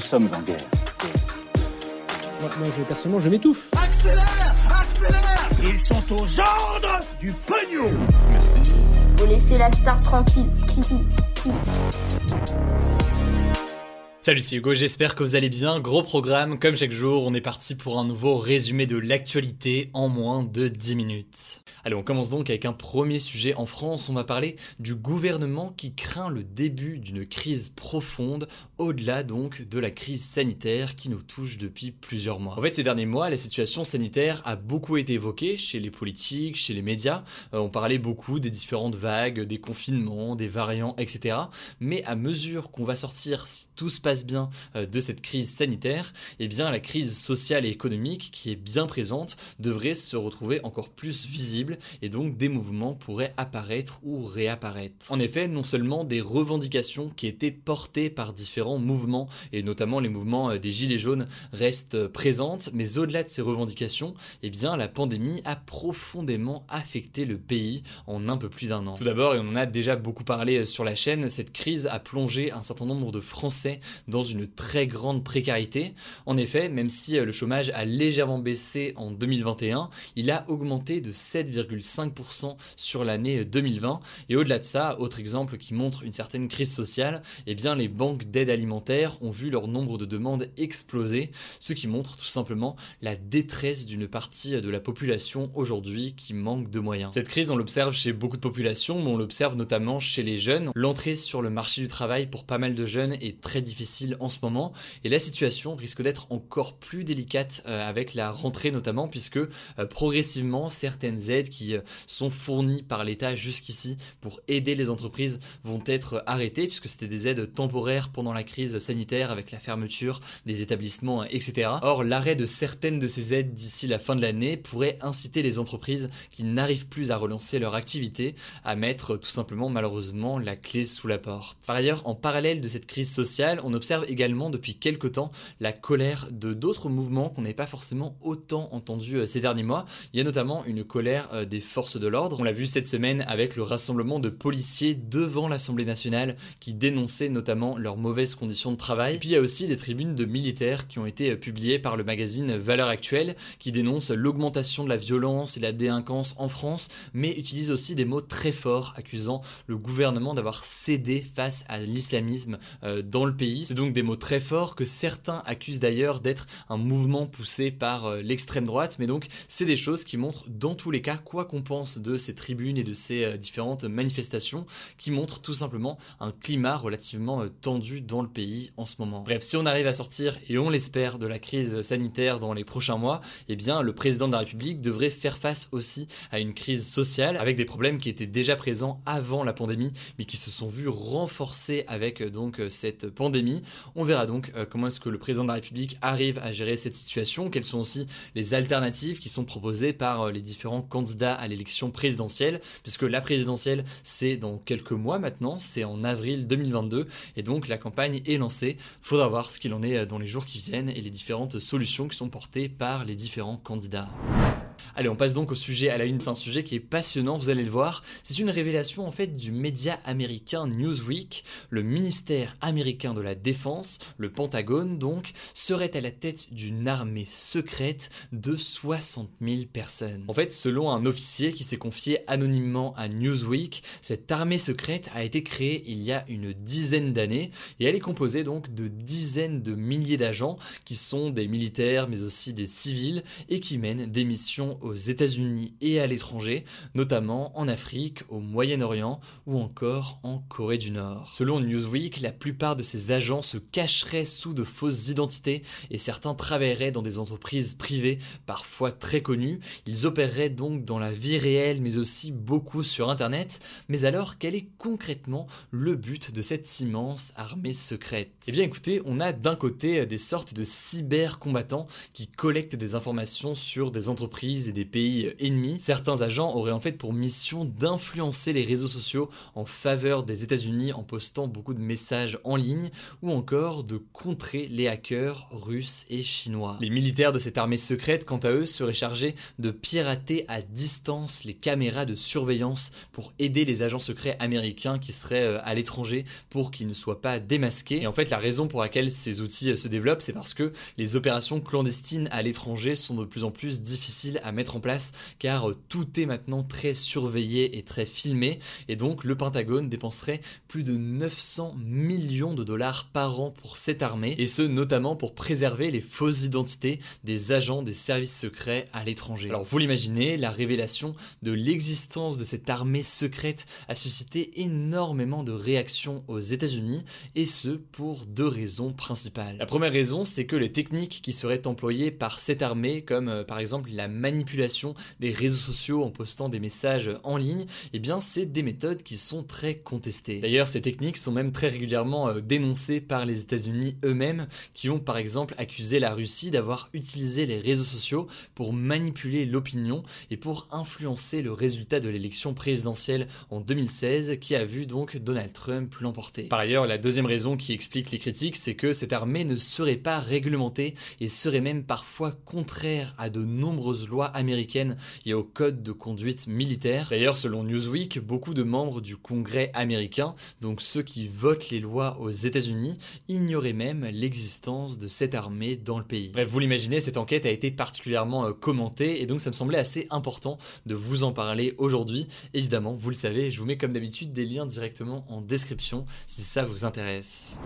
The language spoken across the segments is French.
Nous sommes en guerre. Moi, moi, je, personnellement, je m'étouffe. Accélère Accélère Ils sont aux ordres du pognon Faut laisser la star tranquille. Salut, c'est Hugo, j'espère que vous allez bien. Gros programme, comme chaque jour, on est parti pour un nouveau résumé de l'actualité en moins de 10 minutes. Allez, on commence donc avec un premier sujet en France. On va parler du gouvernement qui craint le début d'une crise profonde, au-delà donc de la crise sanitaire qui nous touche depuis plusieurs mois. En fait, ces derniers mois, la situation sanitaire a beaucoup été évoquée chez les politiques, chez les médias. Euh, on parlait beaucoup des différentes vagues, des confinements, des variants, etc. Mais à mesure qu'on va sortir, si tout se passe bien euh, de cette crise sanitaire, eh bien la crise sociale et économique qui est bien présente devrait se retrouver encore plus visible et donc des mouvements pourraient apparaître ou réapparaître. En effet, non seulement des revendications qui étaient portées par différents mouvements et notamment les mouvements euh, des gilets jaunes restent euh, présentes, mais au-delà de ces revendications, eh bien la pandémie a profondément affecté le pays en un peu plus d'un an. Tout d'abord, et on en a déjà beaucoup parlé sur la chaîne, cette crise a plongé un certain nombre de Français dans une très grande précarité. En effet, même si euh, le chômage a légèrement baissé en 2021, il a augmenté de 7,5% sur l'année 2020. Et au-delà de ça, autre exemple qui montre une certaine crise sociale, eh bien les banques d'aide alimentaire ont vu leur nombre de demandes exploser, ce qui montre tout simplement la détresse d'une partie de la population aujourd'hui qui manque de moyens. Cette crise, on l'observe chez beaucoup de populations, mais on l'observe notamment chez les jeunes. L'entrée sur le marché du travail pour pas mal de jeunes est très difficile en ce moment et la situation risque d'être encore plus délicate euh, avec la rentrée notamment puisque euh, progressivement certaines aides qui euh, sont fournies par l'État jusqu'ici pour aider les entreprises vont être arrêtées puisque c'était des aides temporaires pendant la crise sanitaire avec la fermeture des établissements etc. Or l'arrêt de certaines de ces aides d'ici la fin de l'année pourrait inciter les entreprises qui n'arrivent plus à relancer leur activité à mettre tout simplement malheureusement la clé sous la porte. Par ailleurs en parallèle de cette crise sociale on observe également depuis quelques temps la colère de d'autres mouvements qu'on n'avait pas forcément autant entendu euh, ces derniers mois. Il y a notamment une colère euh, des forces de l'ordre. On l'a vu cette semaine avec le rassemblement de policiers devant l'Assemblée nationale qui dénonçaient notamment leurs mauvaises conditions de travail. puis il y a aussi des tribunes de militaires qui ont été euh, publiées par le magazine Valeurs Actuelles qui dénoncent l'augmentation de la violence et la délinquance en France, mais utilisent aussi des mots très forts accusant le gouvernement d'avoir cédé face à l'islamisme dans le pays. C'est donc des mots très forts que certains accusent d'ailleurs d'être un mouvement poussé par euh, l'extrême droite, mais donc c'est des choses qui montrent dans tous les cas, quoi qu'on pense de ces tribunes et de ces euh, différentes manifestations, qui montrent tout simplement un climat relativement euh, tendu dans le pays en ce moment. Bref, si on arrive à sortir, et on l'espère, de la crise sanitaire dans les prochains mois, eh bien le président de la République devrait faire face aussi à une crise sociale, avec des problèmes qui étaient déjà présents avant la pandémie, mais qui se sont vus renforcés avec donc cette pandémie. On verra donc euh, comment est-ce que le président de la République arrive à gérer cette situation, quelles sont aussi les alternatives qui sont proposées par euh, les différents candidats à l'élection présidentielle, puisque la présidentielle c'est dans quelques mois maintenant, c'est en avril 2022, et donc la campagne est lancée. Faudra voir ce qu'il en est euh, dans les jours qui viennent et les différentes solutions qui sont portées par les différents candidats. Allez, on passe donc au sujet à la une. C'est un sujet qui est passionnant, vous allez le voir. C'est une révélation en fait du média américain Newsweek. Le ministère américain de la Défense, le Pentagone donc, serait à la tête d'une armée secrète de 60 000 personnes. En fait, selon un officier qui s'est confié anonymement à Newsweek, cette armée secrète a été créée il y a une dizaine d'années et elle est composée donc de dizaines de milliers d'agents qui sont des militaires mais aussi des civils et qui mènent des missions aux États-Unis et à l'étranger, notamment en Afrique, au Moyen-Orient ou encore en Corée du Nord. Selon Newsweek, la plupart de ces agents se cacheraient sous de fausses identités et certains travailleraient dans des entreprises privées, parfois très connues. Ils opéreraient donc dans la vie réelle mais aussi beaucoup sur Internet. Mais alors, quel est concrètement le but de cette immense armée secrète? Eh bien écoutez, on a d'un côté des sortes de cyber-combattants qui collectent des informations sur des entreprises et des pays ennemis. Certains agents auraient en fait pour mission d'influencer les réseaux sociaux en faveur des États-Unis en postant beaucoup de messages en ligne ou encore de contrer les hackers russes et chinois. Les militaires de cette armée secrète, quant à eux, seraient chargés de pirater à distance les caméras de surveillance pour aider les agents secrets américains qui seraient euh, à l'étranger pour qu'ils ne soient pas démasqués. Et en fait, la raison pour laquelle ces outils euh, se développent, c'est parce que les opérations clandestines à l'étranger sont de plus en plus difficiles à mettre en place car euh, tout est maintenant très surveillé et très filmé. Et donc, le Pentagone dépenserait plus de 900 millions de dollars par an pour cette armée, et ce notamment pour préserver les fausses identités des agents des services secrets à l'étranger. Alors vous l'imaginez, la révélation de l'existence de cette armée secrète a suscité énormément de réactions aux États-Unis, et ce pour deux raisons principales. La première raison, c'est que les techniques qui seraient employées par cette armée, comme euh, par exemple la manipulation des réseaux sociaux en postant des messages en ligne, eh bien c'est des méthodes qui sont très contestées. D'ailleurs, ces techniques sont même très régulièrement euh, dénoncées par les États-Unis eux-mêmes, qui ont par exemple accusé la Russie d'avoir utilisé les réseaux sociaux pour manipuler l'opinion et pour influencer le résultat de l'élection présidentielle en 2016, qui a vu donc Donald Trump l'emporter. Par ailleurs, la deuxième raison qui explique les critiques, c'est que cette armée ne serait pas réglementée et serait même parfois contraire à de nombreuses lois américaines et au code de conduite militaire. D'ailleurs, selon Newsweek, beaucoup de membres du Congrès américain, donc ceux qui votent les lois aux États-Unis, ignoraient même l'existence de cette armée dans le pays. Bref, vous l'imaginez, cette enquête a été particulièrement euh, commentée et donc ça me semblait assez important de vous en parler aujourd'hui. Évidemment, vous le savez, je vous mets comme d'habitude des liens directement en description si ça vous intéresse.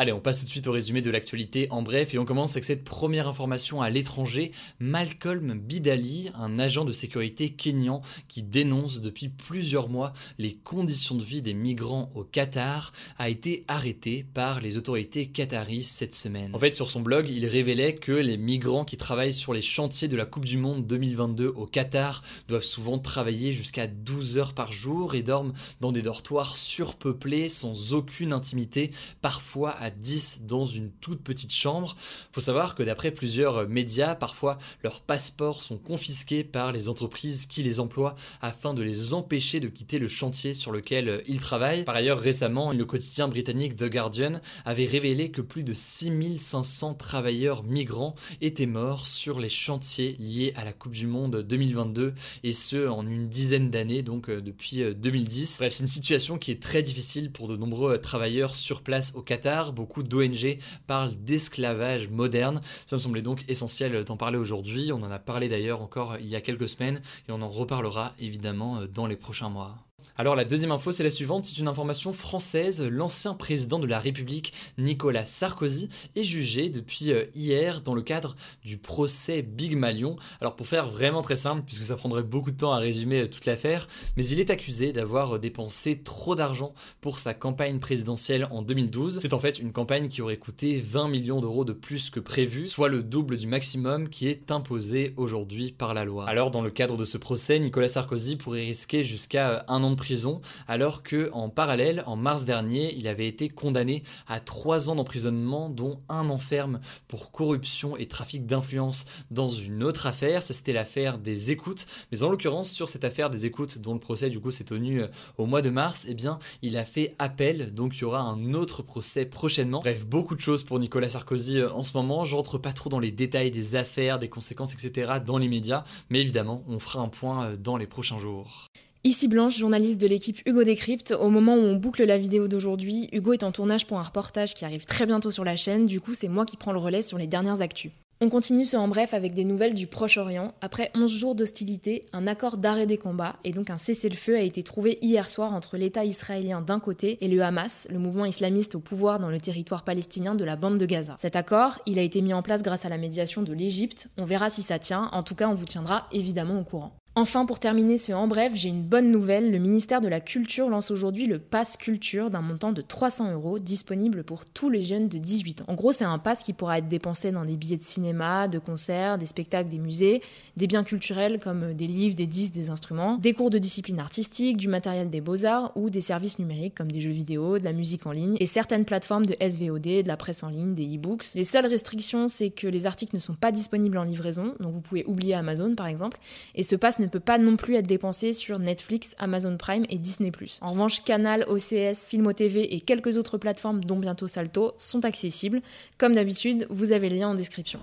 Allez, on passe tout de suite au résumé de l'actualité en bref et on commence avec cette première information à l'étranger. Malcolm Bidali, un agent de sécurité kényan qui dénonce depuis plusieurs mois les conditions de vie des migrants au Qatar, a été arrêté par les autorités qataries cette semaine. En fait, sur son blog, il révélait que les migrants qui travaillent sur les chantiers de la Coupe du Monde 2022 au Qatar doivent souvent travailler jusqu'à 12 heures par jour et dorment dans des dortoirs surpeuplés sans aucune intimité, parfois à 10 dans une toute petite chambre. Faut savoir que d'après plusieurs médias, parfois leurs passeports sont confisqués par les entreprises qui les emploient afin de les empêcher de quitter le chantier sur lequel ils travaillent. Par ailleurs, récemment, le quotidien britannique The Guardian avait révélé que plus de 6500 travailleurs migrants étaient morts sur les chantiers liés à la Coupe du Monde 2022 et ce en une dizaine d'années, donc euh, depuis 2010. Bref, c'est une situation qui est très difficile pour de nombreux travailleurs sur place au Qatar beaucoup d'ONG parlent d'esclavage moderne. Ça me semblait donc essentiel d'en parler aujourd'hui. On en a parlé d'ailleurs encore il y a quelques semaines et on en reparlera évidemment dans les prochains mois. Alors la deuxième info, c'est la suivante, c'est une information française. L'ancien président de la République, Nicolas Sarkozy, est jugé depuis euh, hier dans le cadre du procès Big Malion. Alors pour faire vraiment très simple, puisque ça prendrait beaucoup de temps à résumer euh, toute l'affaire, mais il est accusé d'avoir euh, dépensé trop d'argent pour sa campagne présidentielle en 2012. C'est en fait une campagne qui aurait coûté 20 millions d'euros de plus que prévu, soit le double du maximum qui est imposé aujourd'hui par la loi. Alors dans le cadre de ce procès, Nicolas Sarkozy pourrait risquer jusqu'à un an de prison alors que en parallèle, en mars dernier, il avait été condamné à trois ans d'emprisonnement, dont un enferme pour corruption et trafic d'influence dans une autre affaire. Ça, c'était l'affaire des écoutes. Mais en l'occurrence, sur cette affaire des écoutes, dont le procès du coup s'est tenu euh, au mois de mars, eh bien, il a fait appel. Donc, il y aura un autre procès prochainement. Bref, beaucoup de choses pour Nicolas Sarkozy euh, en ce moment. Je rentre pas trop dans les détails des affaires, des conséquences, etc. dans les médias. Mais évidemment, on fera un point euh, dans les prochains jours. Ici Blanche, journaliste de l'équipe Hugo Décrypte. Au moment où on boucle la vidéo d'aujourd'hui, Hugo est en tournage pour un reportage qui arrive très bientôt sur la chaîne. Du coup, c'est moi qui prends le relais sur les dernières actus. On continue ce en bref avec des nouvelles du Proche-Orient. Après 11 jours d'hostilité, un accord d'arrêt des combats et donc un cessez-le-feu a été trouvé hier soir entre l'État israélien d'un côté et le Hamas, le mouvement islamiste au pouvoir dans le territoire palestinien de la bande de Gaza. Cet accord, il a été mis en place grâce à la médiation de l'Égypte. On verra si ça tient. En tout cas, on vous tiendra évidemment au courant. Enfin, pour terminer ce en bref, j'ai une bonne nouvelle. Le ministère de la Culture lance aujourd'hui le Pass Culture d'un montant de 300 euros disponible pour tous les jeunes de 18 ans. En gros, c'est un pass qui pourra être dépensé dans des billets de cinéma, de concerts, des spectacles, des musées, des biens culturels comme des livres, des disques, des instruments, des cours de discipline artistique, du matériel des beaux-arts ou des services numériques comme des jeux vidéo, de la musique en ligne et certaines plateformes de SVOD, de la presse en ligne, des e-books. Les seules restrictions, c'est que les articles ne sont pas disponibles en livraison, donc vous pouvez oublier Amazon par exemple, et ce pass peut pas non plus être dépensé sur Netflix, Amazon Prime et Disney+. En revanche, Canal, OCS, Filmo TV et quelques autres plateformes, dont bientôt Salto, sont accessibles. Comme d'habitude, vous avez le lien en description.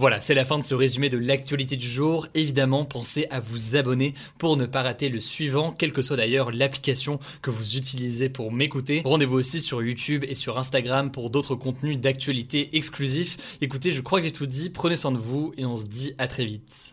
Voilà, c'est la fin de ce résumé de l'actualité du jour. Évidemment, pensez à vous abonner pour ne pas rater le suivant, quelle que soit d'ailleurs l'application que vous utilisez pour m'écouter. Rendez-vous aussi sur YouTube et sur Instagram pour d'autres contenus d'actualité exclusifs. Écoutez, je crois que j'ai tout dit, prenez soin de vous et on se dit à très vite.